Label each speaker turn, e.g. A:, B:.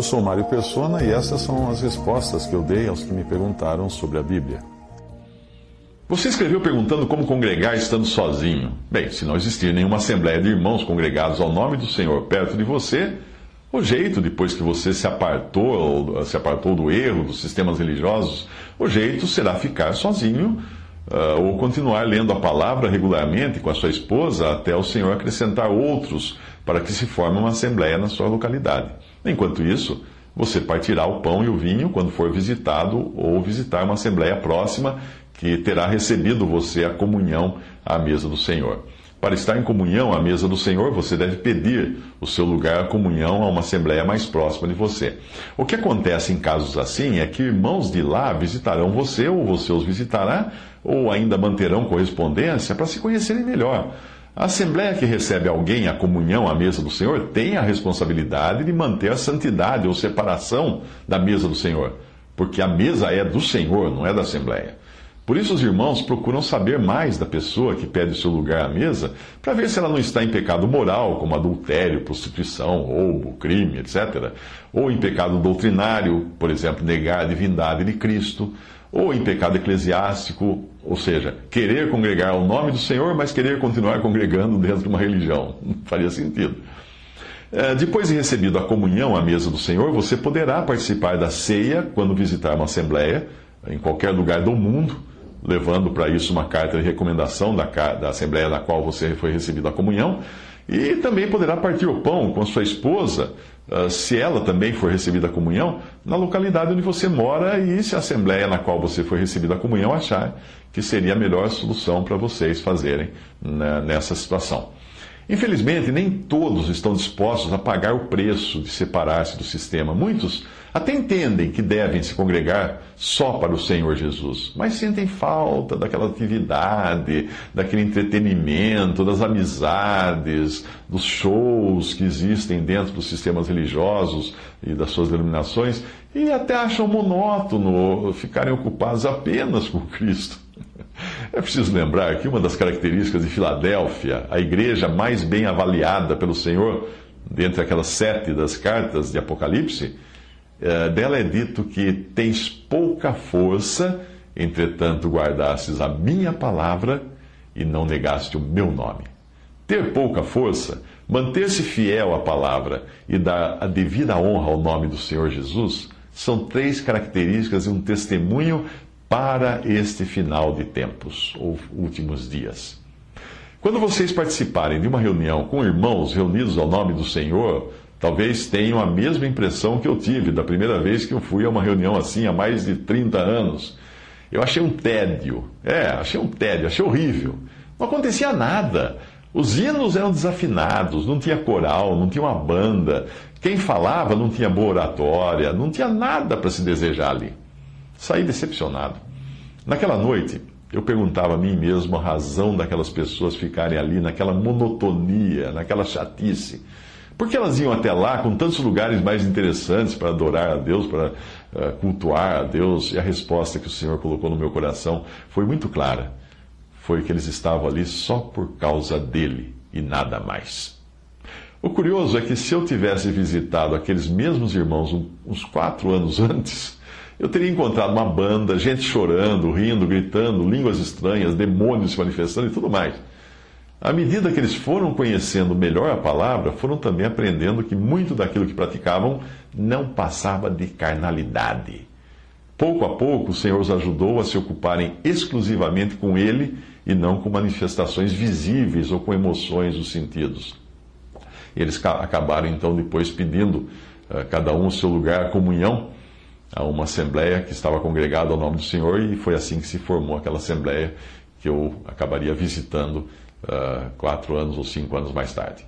A: Eu sou Mário Persona e essas são as respostas que eu dei aos que me perguntaram sobre a Bíblia.
B: Você escreveu perguntando como congregar estando sozinho. Bem, se não existir nenhuma assembleia de irmãos congregados ao nome do Senhor perto de você, o jeito, depois que você se apartou, se apartou do erro dos sistemas religiosos, o jeito será ficar sozinho uh, ou continuar lendo a palavra regularmente com a sua esposa até o Senhor acrescentar outros para que se forme uma assembleia na sua localidade. Enquanto isso, você partirá o pão e o vinho quando for visitado ou visitar uma assembleia próxima que terá recebido você a comunhão à mesa do Senhor. Para estar em comunhão à mesa do Senhor, você deve pedir o seu lugar à comunhão a uma assembleia mais próxima de você. O que acontece em casos assim é que irmãos de lá visitarão você, ou você os visitará, ou ainda manterão correspondência para se conhecerem melhor. A assembleia que recebe alguém à comunhão à mesa do Senhor tem a responsabilidade de manter a santidade ou separação da mesa do Senhor, porque a mesa é do Senhor, não é da assembleia. Por isso, os irmãos procuram saber mais da pessoa que pede seu lugar à mesa, para ver se ela não está em pecado moral, como adultério, prostituição, roubo, crime, etc. Ou em pecado doutrinário, por exemplo, negar a divindade de Cristo. Ou em pecado eclesiástico, ou seja, querer congregar o nome do Senhor, mas querer continuar congregando dentro de uma religião. Não faria sentido. É, depois de recebido a comunhão à mesa do Senhor, você poderá participar da ceia quando visitar uma assembleia, em qualquer lugar do mundo levando para isso uma carta de recomendação da, da Assembleia na qual você foi recebido a comunhão, e também poderá partir o pão com sua esposa, ah, se ela também for recebida a comunhão, na localidade onde você mora e se a Assembleia na qual você foi recebido a comunhão achar que seria a melhor solução para vocês fazerem né, nessa situação. Infelizmente, nem todos estão dispostos a pagar o preço de separar-se do sistema. Muitos até entendem que devem se congregar só para o Senhor Jesus, mas sentem falta daquela atividade, daquele entretenimento, das amizades, dos shows que existem dentro dos sistemas religiosos e das suas denominações, e até acham monótono ficarem ocupados apenas com Cristo. É preciso lembrar que uma das características de Filadélfia, a igreja mais bem avaliada pelo Senhor, dentre aquelas sete das cartas de Apocalipse, eh, dela é dito que tens pouca força, entretanto guardastes a minha palavra e não negaste o meu nome. Ter pouca força, manter-se fiel à palavra e dar a devida honra ao nome do Senhor Jesus são três características e um testemunho para este final de tempos, ou últimos dias. Quando vocês participarem de uma reunião com irmãos reunidos ao nome do Senhor, talvez tenham a mesma impressão que eu tive da primeira vez que eu fui a uma reunião assim há mais de 30 anos. Eu achei um tédio. É, achei um tédio, achei horrível. Não acontecia nada. Os hinos eram desafinados, não tinha coral, não tinha uma banda. Quem falava não tinha boa oratória, não tinha nada para se desejar ali. Saí decepcionado. Naquela noite, eu perguntava a mim mesmo a razão daquelas pessoas ficarem ali naquela monotonia, naquela chatice. Por que elas iam até lá com tantos lugares mais interessantes para adorar a Deus, para uh, cultuar a Deus? E a resposta que o Senhor colocou no meu coração foi muito clara. Foi que eles estavam ali só por causa dele e nada mais. O curioso é que se eu tivesse visitado aqueles mesmos irmãos uns quatro anos antes, eu teria encontrado uma banda, gente chorando, rindo, gritando, línguas estranhas, demônios se manifestando e tudo mais. À medida que eles foram conhecendo melhor a palavra, foram também aprendendo que muito daquilo que praticavam não passava de carnalidade. Pouco a pouco, o Senhor os ajudou a se ocuparem exclusivamente com Ele e não com manifestações visíveis ou com emoções dos sentidos. Eles acabaram então depois pedindo uh, cada um o seu lugar, comunhão, a uma assembleia que estava congregada ao nome do Senhor e foi assim que se formou aquela assembleia que eu acabaria visitando uh, quatro anos ou cinco anos mais tarde.